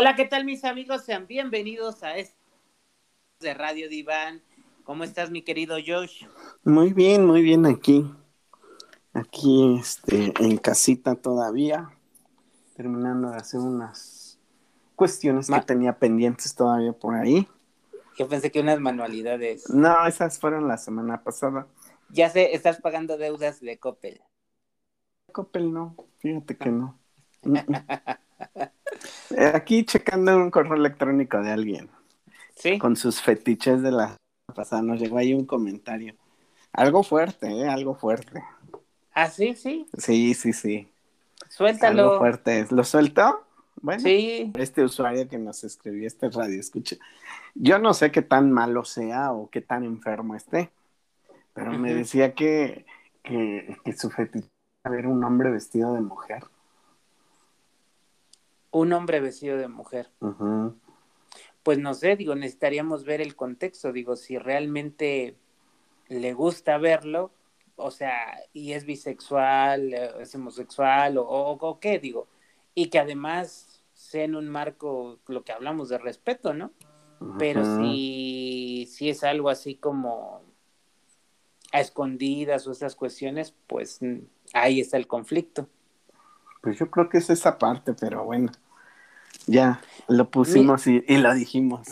Hola, ¿qué tal mis amigos? Sean bienvenidos a este de Radio Diván. ¿Cómo estás, mi querido Josh? Muy bien, muy bien aquí. Aquí este, en casita todavía, terminando de hacer unas cuestiones que tenía pendientes todavía por ahí. Yo pensé que unas manualidades. No, esas fueron la semana pasada. Ya sé, estás pagando deudas de Coppel. Coppel no, fíjate que no. Aquí checando un correo electrónico de alguien. Sí. Con sus fetiches de la pasada nos llegó ahí un comentario. Algo fuerte, ¿eh? Algo fuerte. ¿Ah, sí? Sí. Sí, sí, sí. Suéltalo. Algo fuerte. ¿Lo suelto? Bueno, sí. este usuario que nos escribió este radio, escucha. Yo no sé qué tan malo sea o qué tan enfermo esté, pero me decía que, que, que su fetiche era ver un hombre vestido de mujer. Un hombre vestido de mujer. Pues no sé, digo, necesitaríamos ver el contexto, digo, si realmente le gusta verlo, o sea, y es bisexual, eh, es homosexual, o, o, qué, digo, y que además sea en un marco, lo que hablamos de respeto, ¿no? Pero si, si es algo así como a escondidas o esas cuestiones, pues mm, ahí está el conflicto. Pues yo creo que es esa parte, pero bueno, ya lo pusimos y, lo dijimos.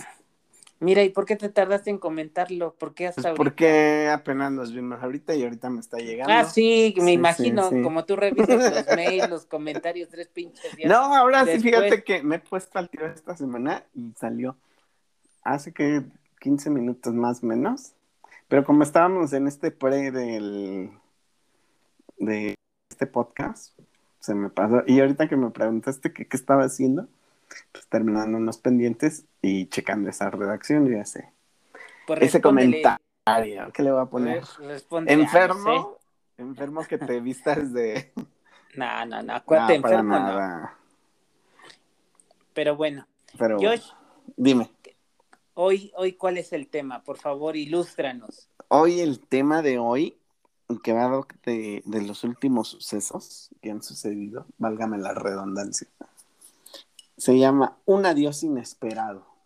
Mira, ¿y por qué te tardaste en comentarlo? ¿Por qué hasta pues Porque apenas nos vimos ahorita y ahorita me está llegando. Ah, sí, me imagino, como tú revisas los mails, los comentarios, tres pinches días. No, ahora sí, fíjate que me he puesto al tiro esta semana y salió hace que 15 minutos más o menos. Pero como estábamos en este pre del de este podcast, se me pasó. Y ahorita que me preguntaste qué estaba haciendo, pues terminando unos pendientes y checando esa redacción, ya sé. Pues Ese comentario, ¿qué le voy a poner? enfermo, enfermo que te vistas de. No, no, no, acuérdate, enfermo no. Pero bueno, Pero Josh, dime. Hoy, hoy, ¿cuál es el tema? Por favor, ilústranos. Hoy el tema de hoy, que va de, de los últimos sucesos que han sucedido, válgame la redundancia, se llama Un adiós inesperado.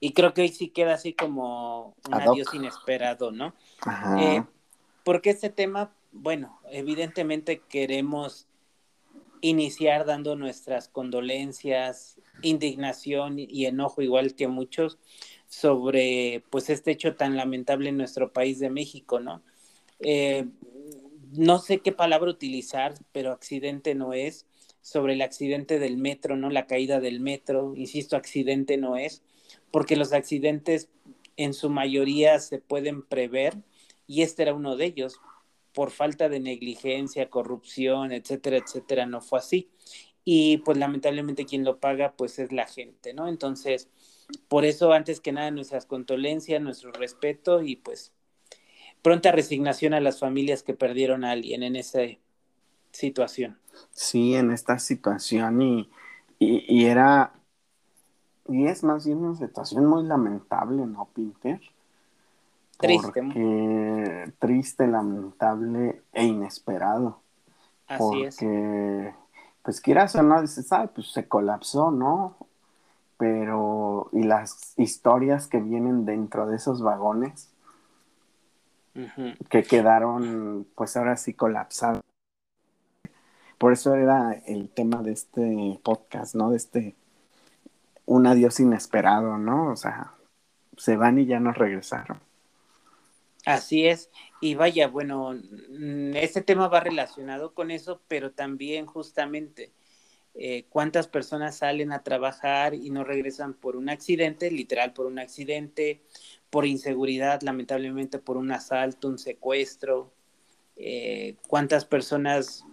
Y creo que hoy sí queda así como un adiós inesperado, ¿no? Eh, porque este tema, bueno, evidentemente queremos iniciar dando nuestras condolencias, indignación y enojo, igual que muchos, sobre pues este hecho tan lamentable en nuestro país de México, ¿no? Eh, no sé qué palabra utilizar, pero accidente no es, sobre el accidente del metro, ¿no? La caída del metro, insisto, accidente no es, porque los accidentes en su mayoría se pueden prever y este era uno de ellos. Por falta de negligencia, corrupción, etcétera, etcétera, no fue así. Y pues lamentablemente quien lo paga pues es la gente, ¿no? Entonces, por eso antes que nada nuestras condolencias, nuestro respeto y pues pronta resignación a las familias que perdieron a alguien en esa situación. Sí, en esta situación y, y, era, y es más bien una situación muy lamentable, ¿no, Pinter? Triste. Porque, triste, lamentable e inesperado. Así porque, pues quieras o no, dices, ah, pues se colapsó, ¿no? Pero, y las historias que vienen dentro de esos vagones, que quedaron pues ahora sí colapsados. Por eso era el tema de este podcast, ¿no? De este un adiós inesperado, ¿no? O sea, se van y ya no regresaron. Así es. Y vaya, bueno, este tema va relacionado con eso, pero también justamente eh, cuántas personas salen a trabajar y no regresan por un accidente, literal por un accidente, por inseguridad, lamentablemente por un asalto, un secuestro, eh, cuántas personas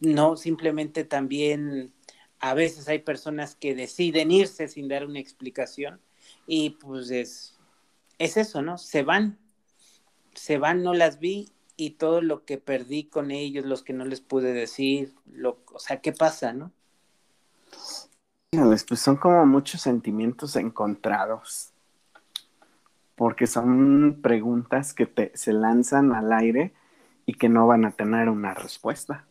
no simplemente también a veces hay personas que deciden irse sin dar una explicación y pues es, es eso, ¿no? Se van, se van, no las vi y todo lo que perdí con ellos, los que no les pude decir, lo, o sea, ¿qué pasa, no? Pues son como muchos sentimientos encontrados porque son preguntas que te, se lanzan al aire y que no van a tener una respuesta,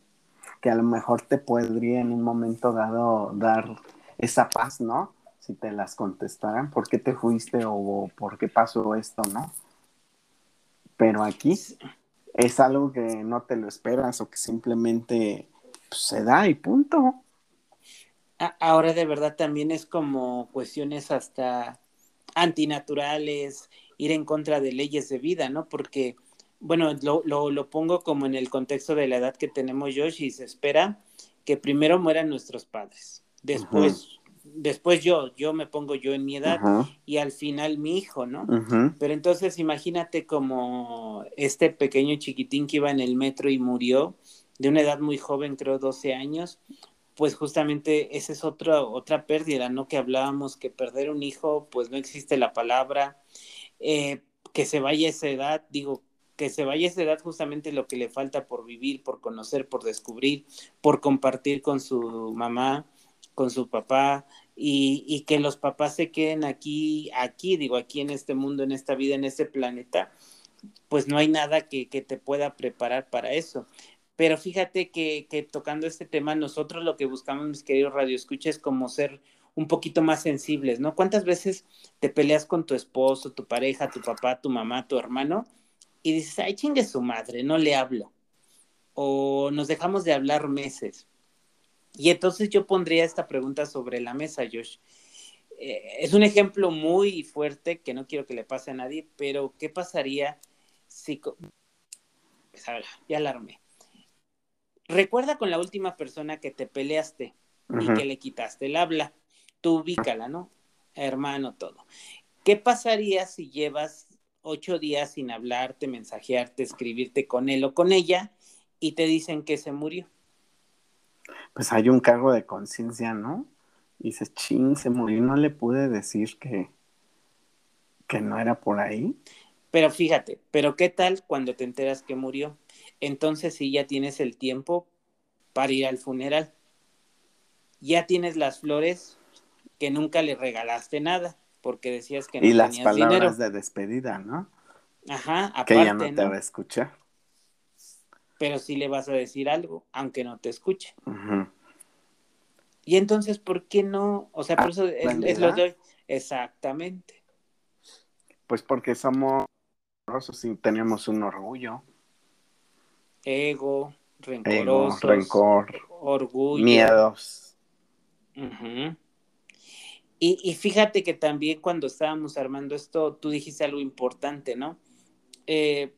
que a lo mejor te podría en un momento dado dar esa paz, ¿no? Si te las contestaran, ¿por qué te fuiste o por qué pasó esto, ¿no? Pero aquí es algo que no te lo esperas o que simplemente pues, se da y punto. Ahora de verdad también es como cuestiones hasta antinaturales, ir en contra de leyes de vida, ¿no? Porque, bueno, lo, lo, lo pongo como en el contexto de la edad que tenemos Josh y se espera que primero mueran nuestros padres, después, después yo, yo me pongo yo en mi edad y al final mi hijo, ¿no? Pero entonces imagínate como este pequeño chiquitín que iba en el metro y murió de una edad muy joven, creo 12 años, pues justamente esa es otra, otra pérdida, ¿no? Que hablábamos que perder un hijo, pues no existe la palabra, eh, que se vaya esa edad, digo, que se vaya esa edad justamente lo que le falta por vivir, por conocer, por descubrir, por compartir con su mamá, con su papá, y, y que los papás se queden aquí, aquí, digo, aquí en este mundo, en esta vida, en este planeta, pues no hay nada que, que te pueda preparar para eso. Pero fíjate que, que, tocando este tema, nosotros lo que buscamos, mis queridos radioescuchas, es como ser un poquito más sensibles, ¿no? ¿Cuántas veces te peleas con tu esposo, tu pareja, tu papá, tu mamá, tu hermano? Y dices, ay, chingue su madre, no le hablo. O nos dejamos de hablar meses. Y entonces yo pondría esta pregunta sobre la mesa, Josh. Eh, es un ejemplo muy fuerte que no quiero que le pase a nadie, pero ¿qué pasaría si... Pues, ya alarmé Recuerda con la última persona que te peleaste y que le quitaste el habla. Tú ubícala, ¿no? Hermano, todo. ¿Qué pasaría si llevas ocho días sin hablarte, mensajearte, escribirte con él o con ella y te dicen que se murió? Pues hay un cargo de conciencia, ¿no? Y dices, ching, se murió, no le pude decir que, que no era por ahí. Pero fíjate, pero ¿qué tal cuando te enteras que murió? entonces sí ya tienes el tiempo para ir al funeral. Ya tienes las flores que nunca le regalaste nada, porque decías que no y las palabras de despedida, ¿no? Ajá, aparte, que ya no te va a escuchar. Pero sí le vas a decir algo, aunque no te escuche. Y entonces, ¿por qué no? O sea, por ah, eso es, lo de Exactamente. Pues porque somos y tenemos un orgullo ego, rencorosos, rencor, orgullo, miedos. y, fíjate que también cuando estábamos armando esto, tú dijiste algo importante, ¿no? Eh,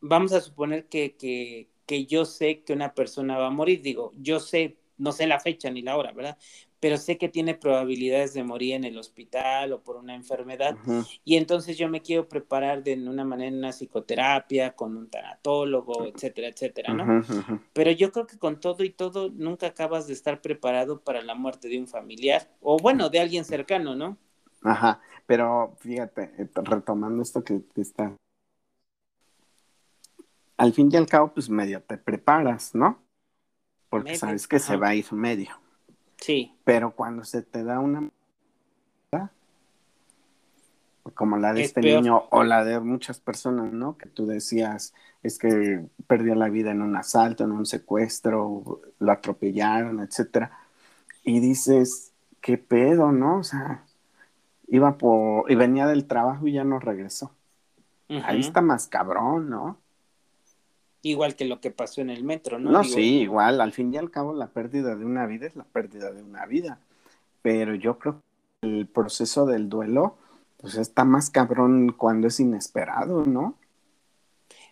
vamos a suponer que, que, que yo sé que una persona va a morir, digo, yo sé, no sé la fecha ni la hora, ¿verdad? pero sé que tiene probabilidades de morir en el hospital o por una enfermedad. Y entonces yo me quiero preparar de una manera en una psicoterapia, con un tanatólogo, etcétera, etcétera, ¿no? Pero yo creo que con todo y todo nunca acabas de estar preparado para la muerte de un familiar o bueno, de alguien cercano, ¿no? Ajá, pero fíjate, eh, retomando esto que está... Al fin y al cabo, pues medio te preparas, ¿no? Porque sabes que se va a ir medio. Sí. Pero cuando se te da una como la de este niño o la de muchas personas, ¿no? Que tú decías, es que perdió la vida en un asalto, en un secuestro, lo atropellaron, etcétera. Y dices, qué pedo, ¿no? O sea, iba por y venía del trabajo y ya no regresó. Ahí está más cabrón, ¿no? Igual que lo que pasó en el metro, ¿no? No, sí, igual, al fin y al cabo la pérdida de una vida es la pérdida de una vida, pero yo creo que el proceso del duelo, pues está más cabrón cuando es inesperado, ¿no?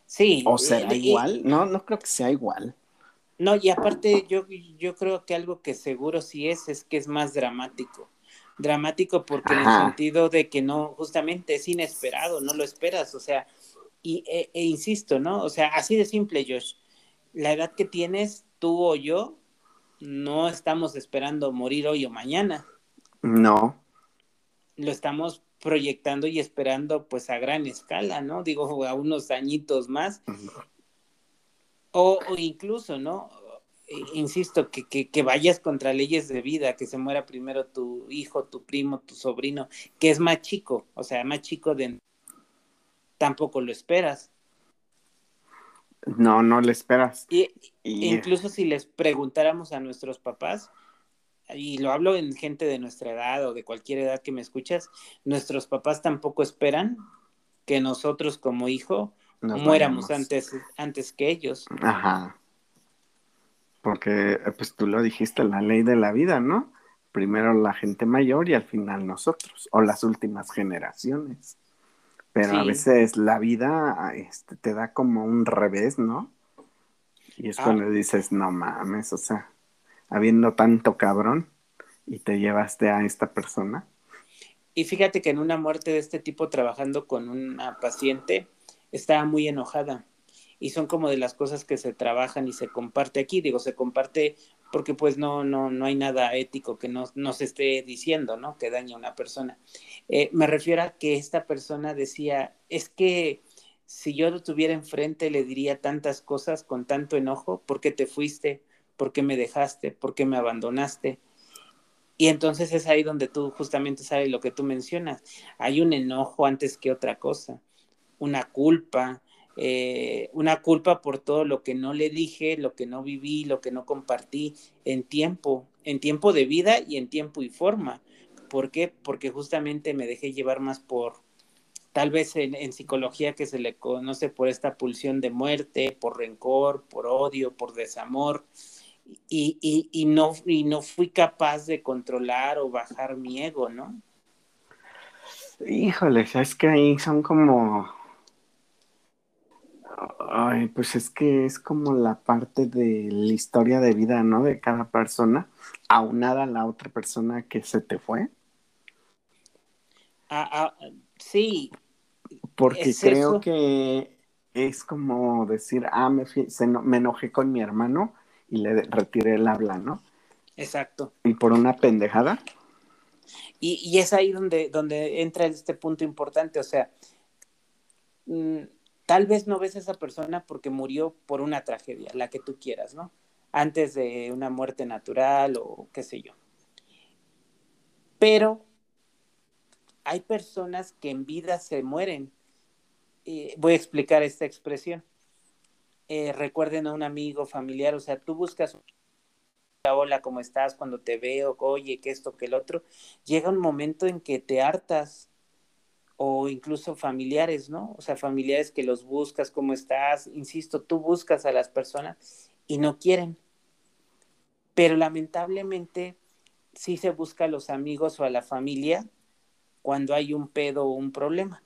Sí. O será igual, no, no creo que sea igual. No, y aparte yo, yo creo que algo que seguro sí es, es que es más dramático. Dramático porque en el sentido de que no, justamente es inesperado, no lo esperas, o sea, y, e, e, insisto, ¿no? O sea, así de simple, Josh. La edad que tienes, tú o yo, no estamos esperando morir hoy o mañana. No. Lo estamos proyectando y esperando pues a gran escala, ¿no? Digo, a unos añitos más. O, incluso, ¿no? E, insisto, que, que, que, vayas contra leyes de vida, que se muera primero tu hijo, tu primo, tu sobrino, que es más chico, o sea, más chico de tampoco lo esperas. No, no le esperas. Y, Incluso si les preguntáramos a nuestros papás, y lo hablo en gente de nuestra edad o de cualquier edad que me escuchas, nuestros papás tampoco esperan que nosotros como hijo muéramos antes, antes que ellos. Ajá. Porque, pues tú lo dijiste, la ley de la vida, ¿no? Primero la gente mayor y al final nosotros, o las últimas generaciones. Pero a veces la vida este, te da como un revés, ¿no? Y es ah. cuando dices, no mames, o sea, habiendo tanto cabrón y te llevaste a esta persona. Y fíjate que en una muerte de este tipo, trabajando con una paciente, estaba muy enojada. Y son como de las cosas que se trabajan y se comparte aquí. Digo, se comparte porque pues no, no, no hay nada ético que no, se esté diciendo, ¿no? Que daña a una persona. Eh, me refiero a que esta persona decía, es que si yo lo tuviera enfrente le diría tantas cosas con tanto enojo, ¿por qué te fuiste? ¿Por qué me dejaste? ¿Por qué me abandonaste? Y entonces es ahí donde tú justamente sabes lo que tú mencionas. Hay un enojo antes que otra cosa, una culpa, eh, una culpa por todo lo que no le dije, lo que no viví, lo que no compartí en tiempo, en tiempo de vida y en tiempo y forma. ¿Por qué? Porque justamente me dejé llevar más por, tal vez en, psicología que se le conoce por esta pulsión de muerte, por rencor, por odio, por desamor y, y, no, y no fui capaz de controlar o bajar mi ego, ¿no? Híjole, es que ahí son como... Ay, pues es que es como la parte de la historia de vida, ¿no? De cada persona, aunada a la otra persona que se te fue. Ah, ah, sí. Porque creo que es como decir, ah, me, me enojé con mi hermano, y le retiré el habla, ¿no? Exacto. Y por una pendejada. Y, es ahí donde, donde entra este punto importante, o sea, mm, tal vez no ves a esa persona porque murió por una tragedia, la que tú quieras, ¿no? Antes de una muerte natural o qué sé yo. Pero hay personas que en vida se mueren. voy a explicar esta expresión. Eh, recuerden a un amigo familiar, o sea, tú buscas hola, ¿cómo estás? Cuando te veo, oye, que esto, que el otro, llega un momento en que te hartas o incluso familiares, ¿no? O sea, familiares que los buscas, ¿cómo estás? Insisto, tú buscas a las personas y no quieren. Pero lamentablemente sí se busca a los amigos o a la familia cuando hay un pedo o un problema.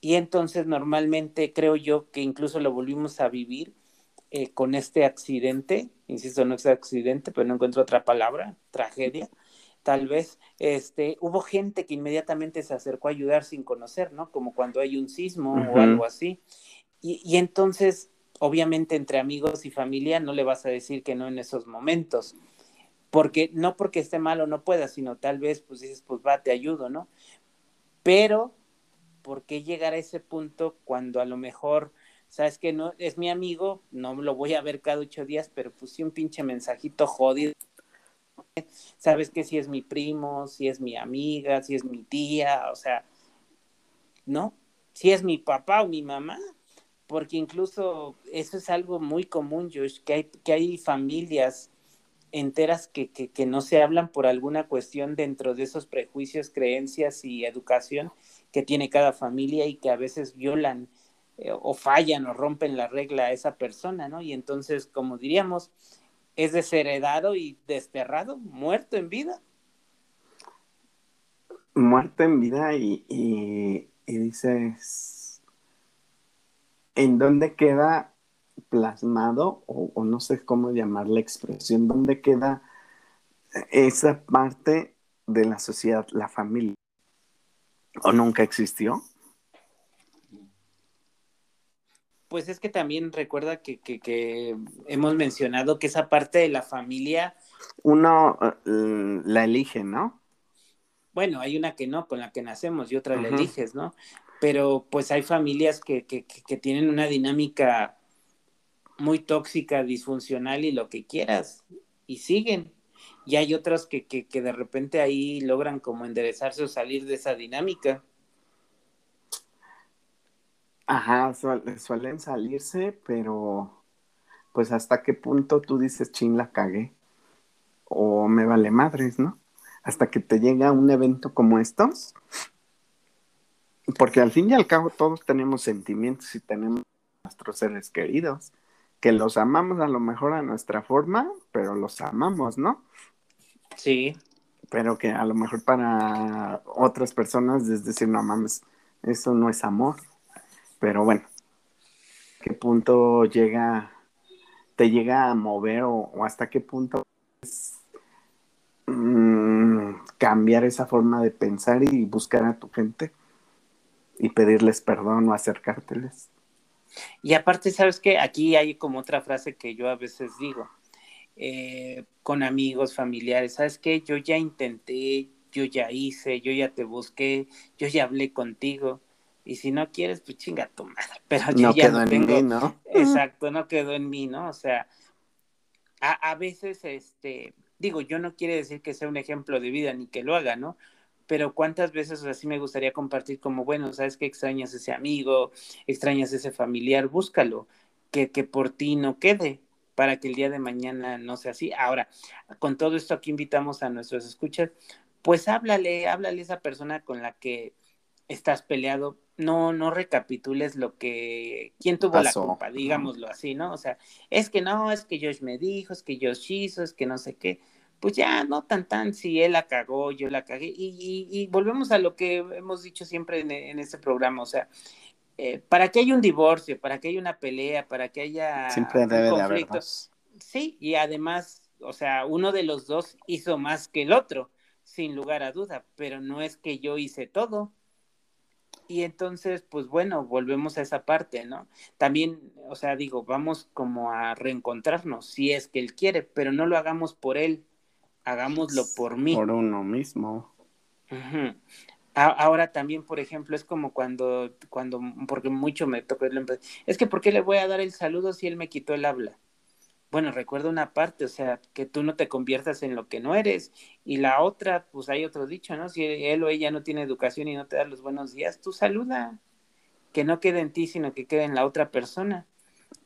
Y entonces normalmente creo yo que incluso lo volvimos a vivir eh, con este accidente, insisto, no es accidente, pero no encuentro otra palabra, tragedia, tal vez, este, hubo gente que inmediatamente se acercó a ayudar sin conocer, ¿no? Como cuando hay un sismo o algo así. Y, y, entonces, obviamente, entre amigos y familia no le vas a decir que no en esos momentos, porque no porque esté mal o no pueda, sino tal vez, pues dices, pues va, te ayudo, ¿no? Pero ¿por qué llegar a ese punto cuando a lo mejor, sabes que no es mi amigo, no lo voy a ver cada ocho días, pero puse un pinche mensajito jodido. Sabes que si es mi primo, si es mi amiga, si es mi tía, o sea, ¿no? Si es mi papá o mi mamá, porque incluso eso es algo muy común, Josh, que hay, que hay familias enteras que, que, no se hablan por alguna cuestión dentro de esos prejuicios, creencias y educación que tiene cada familia y que a veces violan eh, o fallan o rompen la regla a esa persona, ¿no? Y entonces, como diríamos, es desheredado y desterrado, muerto en vida. Muerto en vida y, y, dices, ¿en dónde queda plasmado, o, o, no sé cómo llamar la expresión, dónde queda esa parte de la sociedad, la familia? ¿O nunca existió? Pues es que también recuerda que, que, hemos mencionado que esa parte de la familia... Uno eh, la elige, ¿no? Bueno, hay una que no, con la que nacemos y otra la eliges, ¿no? Pero pues hay familias que, que, que tienen una dinámica muy tóxica, disfuncional y lo que quieras, y siguen y hay otros que, que, que, de repente ahí logran como enderezarse o salir de esa dinámica. Ajá, suelen salirse, pero pues hasta qué punto tú dices, chin, la cagué, o me vale madres, ¿no? Hasta que te llega un evento como estos, porque al fin y al cabo todos tenemos sentimientos y tenemos nuestros seres queridos, que los amamos a lo mejor a nuestra forma, pero los amamos, ¿no? Sí. Pero que a lo mejor para otras personas es decir, no mames, eso no es amor. Pero bueno, ¿qué punto llega, te llega a mover o, hasta qué punto es, mm, cambiar esa forma de pensar y buscar a tu gente y pedirles perdón o acercárteles? Y aparte, ¿sabes qué? Aquí hay como otra frase que yo a veces digo, eh, con amigos, familiares, ¿sabes qué? Yo ya intenté, yo ya hice, yo ya te busqué, yo ya hablé contigo. Y si no quieres, pues chinga tu madre. Pero yo no ya quedó en mí, ¿no? Exacto, no quedó en mí, ¿no? O sea, a, a veces, este, digo, yo no quiere decir que sea un ejemplo de vida ni que lo haga, ¿no? pero cuántas veces así me gustaría compartir como, bueno, sabes que extrañas ese amigo, extrañas ese familiar, búscalo, que, que por ti no quede, para que el día de mañana no sea así. Ahora, con todo esto aquí invitamos a nuestros escuchas, pues háblale, háblale a esa persona con la que estás peleado, no, no recapitules lo que, quién tuvo la culpa, digámoslo así, ¿no? O sea, es que no, es que Josh me dijo, es que Josh hizo, es que no sé qué pues ya no tan tan si él la cagó, yo la cagué. Y, volvemos a lo que hemos dicho siempre en, este programa, o sea, eh, para que haya un divorcio, para que haya una pelea, para que haya siempre debe un conflicto. sí, y además, o sea, uno de los dos hizo más que el otro, sin lugar a duda, pero no es que yo hice todo. Y entonces, pues bueno, volvemos a esa parte, ¿no? También, o sea, digo, vamos como a reencontrarnos, si es que él quiere, pero no lo hagamos por él, hagámoslo por mí. Por uno mismo. Ahora también, por ejemplo, es como cuando, cuando, porque mucho me tocó el es que ¿por qué le voy a dar el saludo si él me quitó el habla? Bueno, recuerda una parte, o sea, que tú no te conviertas en lo que no eres. Y la otra, pues hay otro dicho, ¿no? Si él o ella no tiene educación y no te da los buenos días, tú saluda. Que no quede en ti, sino que quede en la otra persona.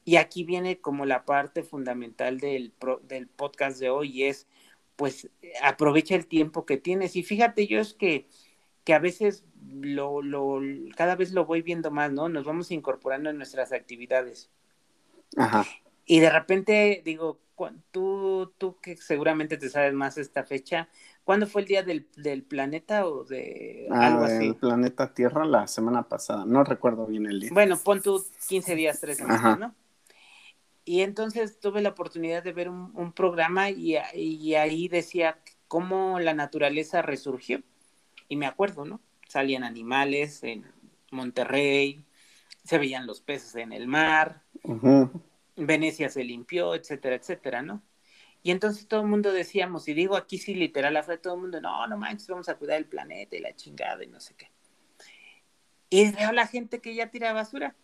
Y aquí viene como la parte fundamental del, del podcast de hoy, es pues aprovecha el tiempo que tienes. Y fíjate, yo es que, que a veces lo, lo, cada vez lo voy viendo más, ¿no? Nos vamos incorporando en nuestras actividades. Ajá. Y de repente digo, tú, tú que seguramente te sabes más esta fecha, ¿cuándo fue el día del, del planeta o de ah, algo así? El planeta Tierra la semana pasada, no recuerdo bien el día. Bueno, pon tú 15 días, 3 semanas, ¿no? Y entonces tuve la oportunidad de ver un, programa y, ahí decía cómo la naturaleza resurgió. Y me acuerdo, ¿no? Salían animales en Monterrey, se veían los peces en el mar, Venecia se limpió, etcétera, etcétera, ¿no? Y entonces todo el mundo decíamos, y digo aquí sí literal, fue todo el mundo, no, no manches, vamos a cuidar el planeta y la chingada y no sé qué. Y veo la gente que ya tira basura,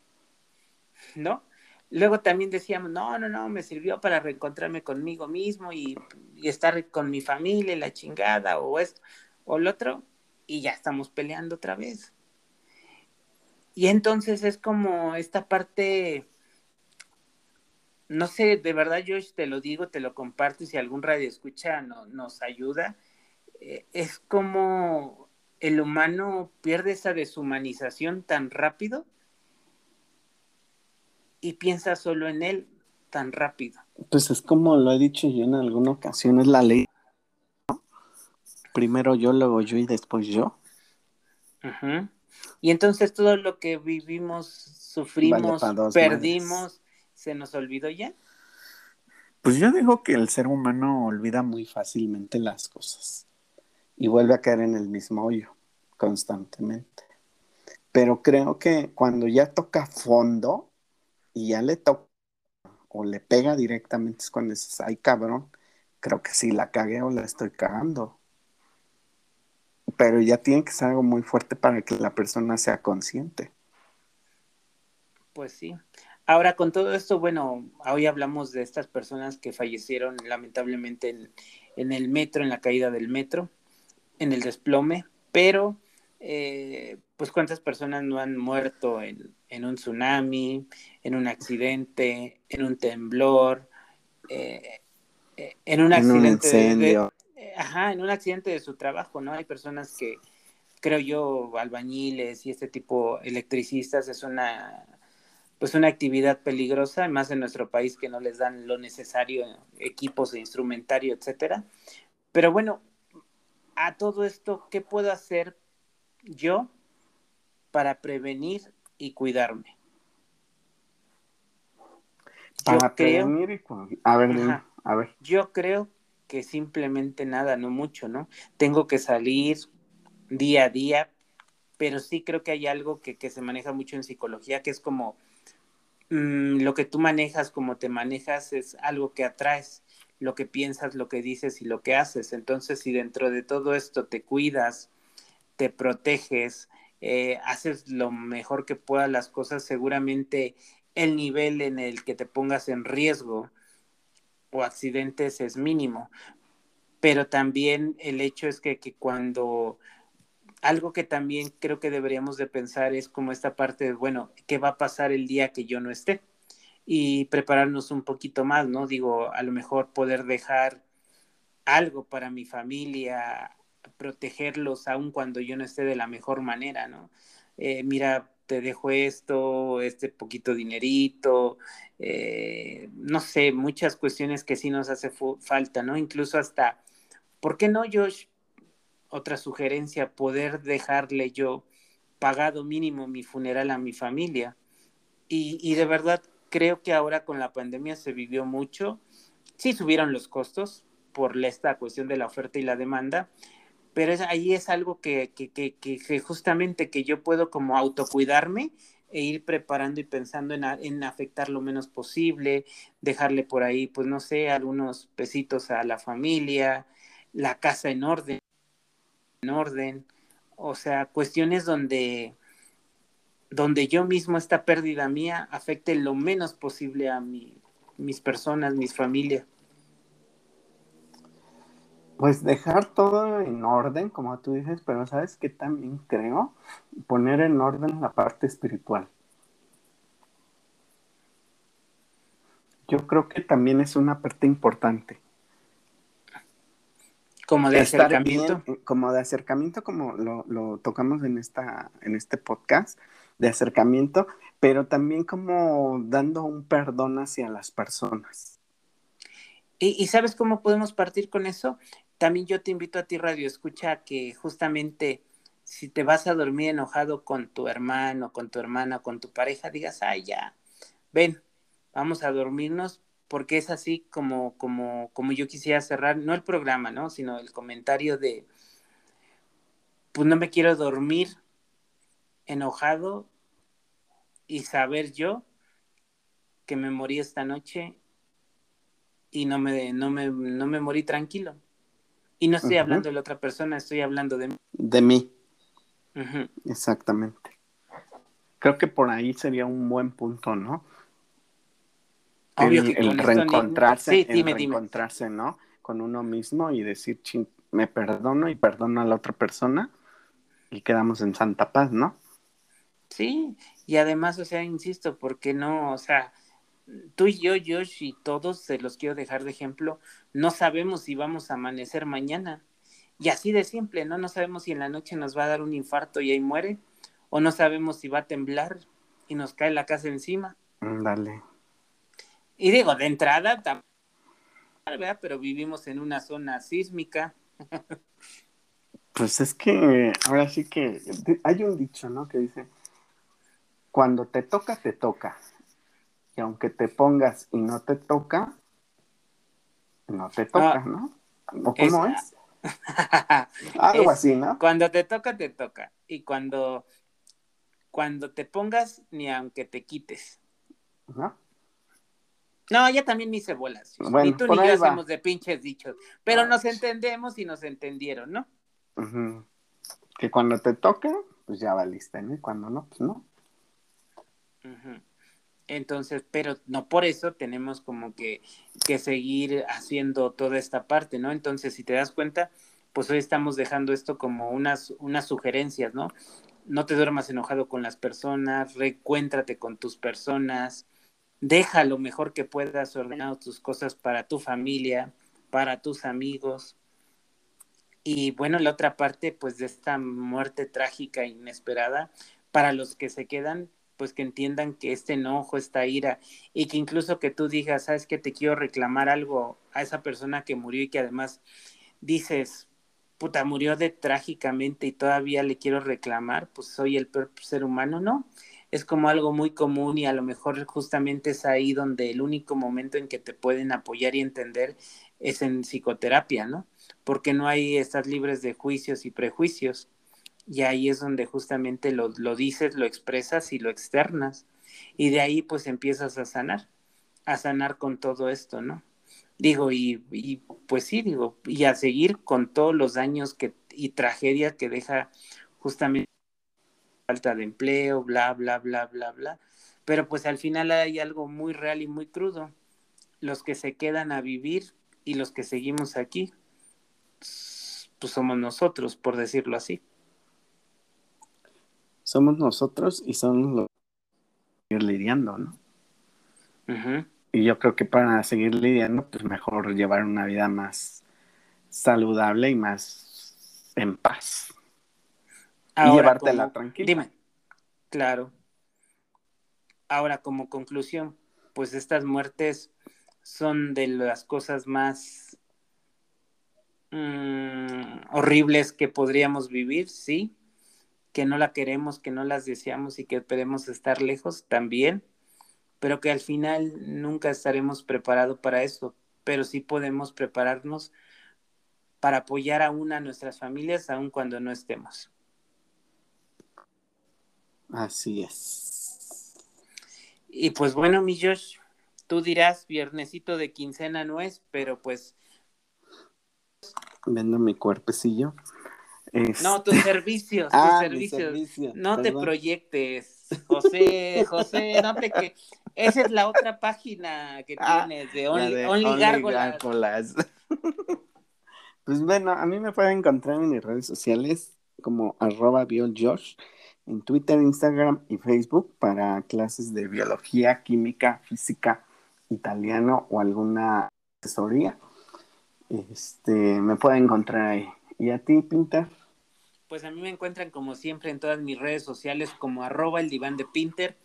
¿no? Luego también decíamos, no, no, no, me sirvió para reencontrarme conmigo mismo y, estar con mi familia, la chingada, o esto, o lo otro, y ya estamos peleando otra vez. Y entonces es como esta parte, no sé, de verdad yo te lo digo, te lo comparto y si algún radio escucha no, nos ayuda, eh, es como el humano pierde esa deshumanización tan rápido y piensa solo en él tan rápido. Pues es como lo he dicho yo en alguna ocasión, es la ley. Primero yo, luego yo y después yo. Y entonces todo lo que vivimos, sufrimos, perdimos, ¿se nos olvidó ya? Pues yo digo que el ser humano olvida muy fácilmente las cosas y vuelve a caer en el mismo hoyo constantemente. Pero creo que cuando ya toca fondo, y ya le toca o le pega directamente es cuando dices, ay cabrón, creo que sí la cagué o la estoy cagando. Pero ya tiene que ser algo muy fuerte para que la persona sea consciente. Pues sí. Ahora, con todo esto, bueno, hoy hablamos de estas personas que fallecieron lamentablemente en, en el metro, en la caída del metro, en el desplome, pero eh, pues cuántas personas no han muerto en, un tsunami, en un accidente, en un temblor, eh, eh, en un accidente de, ajá, en un accidente de su trabajo, ¿no? Hay personas que, creo yo, albañiles y este tipo electricistas es una pues una actividad peligrosa, más en nuestro país que no les dan lo necesario, equipos e instrumentario, etcétera. Pero bueno, a todo esto, ¿qué puedo hacer yo para prevenir y cuidarme? Para prevenir y a ver, a ver. Yo creo que simplemente nada, no mucho, ¿no? Tengo que salir día a día, pero sí creo que hay algo que, que se maneja mucho en psicología, que es como mm, lo que tú manejas, como te manejas, es algo que atraes, lo que piensas, lo que dices y lo que haces. Entonces, si dentro de todo esto te cuidas, te proteges, eh, haces lo mejor que puedas las cosas, seguramente el nivel en el que te pongas en riesgo o accidentes es mínimo. Pero también el hecho es que, que cuando algo que también creo que deberíamos de pensar es como esta parte de, bueno, ¿qué va a pasar el día que yo no esté? Y prepararnos un poquito más, ¿no? Digo, a lo mejor poder dejar algo para mi familia, protegerlos aun cuando yo no esté de la mejor manera, ¿no? Eh, mira, te dejo esto, este poquito dinerito, eh, no sé, muchas cuestiones que sí nos hace falta, ¿no? Incluso hasta, ¿por qué no, Josh? Otra sugerencia, poder dejarle yo pagado mínimo mi funeral a mi familia. Y, y de verdad creo que ahora con la pandemia se vivió mucho. Sí subieron los costos por esta cuestión de la oferta y la demanda, pero ahí es algo que, que, que, que, justamente que yo puedo como autocuidarme e ir preparando y pensando en, en, afectar lo menos posible, dejarle por ahí, pues no sé, algunos pesitos a la familia, la casa en orden, en orden, o sea, cuestiones donde, donde yo mismo esta pérdida mía afecte lo menos posible a mi, mis personas, mis familias. Pues dejar todo en orden, como tú dices, pero sabes que también creo poner en orden la parte espiritual. Yo creo que también es una parte importante. Como de acercamiento. Eh, como de acercamiento, como lo, lo, tocamos en, esta, en este podcast, de acercamiento, pero también como dando un perdón hacia las personas. ¿Y, ¿Y, sabes cómo podemos partir con eso? También yo te invito a ti, Radio Escucha, que justamente si te vas a dormir enojado con tu hermano, con tu hermana, con tu pareja, digas, ay, ya, ven, vamos a dormirnos, porque es así como, como, como yo quisiera cerrar, no el programa, ¿no? Sino el comentario de, pues no me quiero dormir enojado y saber yo que me morí esta noche y no me, no me, no me morí tranquilo. Y no estoy hablando de la otra persona, estoy hablando de mí. De mí. Exactamente. Creo que por ahí sería un buen punto, ¿no? El, reencontrarse, el reencontrarse, ¿no? Con uno mismo y decir, me perdono y perdono a la otra persona y quedamos en santa paz, ¿no? Sí, y además, o sea, insisto, porque no, o sea, tú y yo, Josh, y todos se los quiero dejar de ejemplo, no sabemos si vamos a amanecer mañana. Y así de simple, ¿no? No sabemos si en la noche nos va a dar un infarto y ahí muere, o no sabemos si va a temblar y nos cae la casa encima. Dale. Y digo, de entrada, ¿verdad? pero vivimos en una zona sísmica. pues es que ahora sí que hay un dicho, ¿no? Que dice, cuando te toca, te toca y aunque te pongas y no te toca, no te toca, ah, ¿no? ¿O cómo es? Algo así, ¿no? Cuando te toca, te toca. Y cuando, cuando te pongas, ni aunque te quites. ¿No? No, ya también me hice bolas. ni tú ni yo hacemos de pinches dichos. Pero nos entendemos y nos entendieron, ¿no? Que cuando te toca, pues ya valiste, ¿no? Y cuando no, pues no. Entonces, pero no por eso tenemos como que, que seguir haciendo toda esta parte, ¿no? Entonces, si te das cuenta, pues hoy estamos dejando esto como unas, unas sugerencias, ¿no? No te duermas enojado con las personas, recuéntrate con tus personas, deja lo mejor que puedas ordenado tus cosas para tu familia, para tus amigos. Y bueno, la otra parte, pues de esta muerte trágica e inesperada, para los que se quedan, pues que entiendan que este enojo, esta ira, y que incluso que tú digas, sabes que te quiero reclamar algo a esa persona que murió y que además dices, puta, murió de trágicamente y todavía le quiero reclamar, pues soy el peor ser humano, ¿no? Es como algo muy común y a lo mejor justamente es ahí donde el único momento en que te pueden apoyar y entender es en psicoterapia, ¿no? Porque no hay, estás libres de juicios y prejuicios. Y ahí es donde justamente lo, lo dices, lo expresas y lo externas. Y de ahí pues empiezas a sanar, a sanar con todo esto, ¿no? Digo, y, y pues sí, digo, y a seguir con todos los daños que, y tragedias que deja justamente falta de empleo, bla, bla, bla, bla, bla. Pero pues al final hay algo muy real y muy crudo. Los que se quedan a vivir y los que seguimos aquí, pues somos nosotros, por decirlo así. Somos nosotros y son los que ir lidiando, ¿no? Y yo creo que para seguir lidiando, pues mejor llevar una vida más saludable y más en paz. Y llevártela tranquila. Dime, claro. Ahora, como conclusión, pues estas muertes son de las cosas más mm, horribles que podríamos vivir, sí, que no la queremos, que no las deseamos y que esperemos estar lejos también, pero que al final nunca estaremos preparados para eso, pero sí podemos prepararnos para apoyar aún a nuestras familias, aun cuando no estemos. Así es. Y pues bueno, mi Josh, tú dirás, viernesito de quincena no es, pero pues... Vendo mi cuerpecillo. No, tus servicios, tus ah, servicios. no te proyectes, José, José, no te que esa es la otra página que ah, tienes de Only, Only, pues bueno, a mí me pueden encontrar en mis redes sociales como arroba bioljosh en Twitter, Instagram y Facebook para clases de biología, química, física, italiano o alguna asesoría. Este, me pueden encontrar ahí. ¿Y a ti, Pinter? Pues a mí me encuentran como siempre en todas mis redes sociales como arroba el diván de Pinter,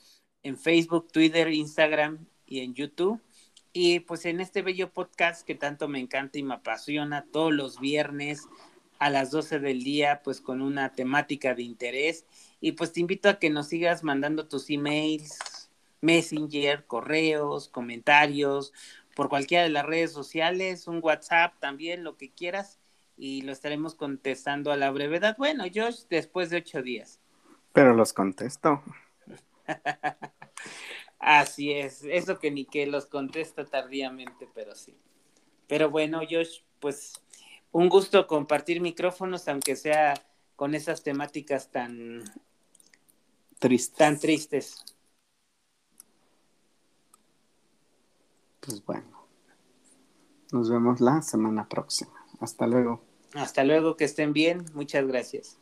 en Facebook, Twitter, Instagram y en YouTube. Y pues en este bello podcast que tanto me encanta y me apasiona todos los viernes a las 12 del día, pues con una temática de interés. Y pues te invito a que nos sigas mandando tus emails, Messenger, correos, comentarios, por cualquiera de las redes sociales, un WhatsApp también, lo que quieras y lo estaremos contestando a la brevedad. Bueno, Josh, después de ocho días. Pero los contesto. Así es, eso que ni que los contesto tardíamente, pero sí. Pero bueno, Josh, pues un gusto compartir micrófonos, aunque sea con esas temáticas tan tristes. Tan tristes. Pues bueno, nos vemos la semana próxima. Hasta luego. Hasta luego, que estén bien. Muchas gracias.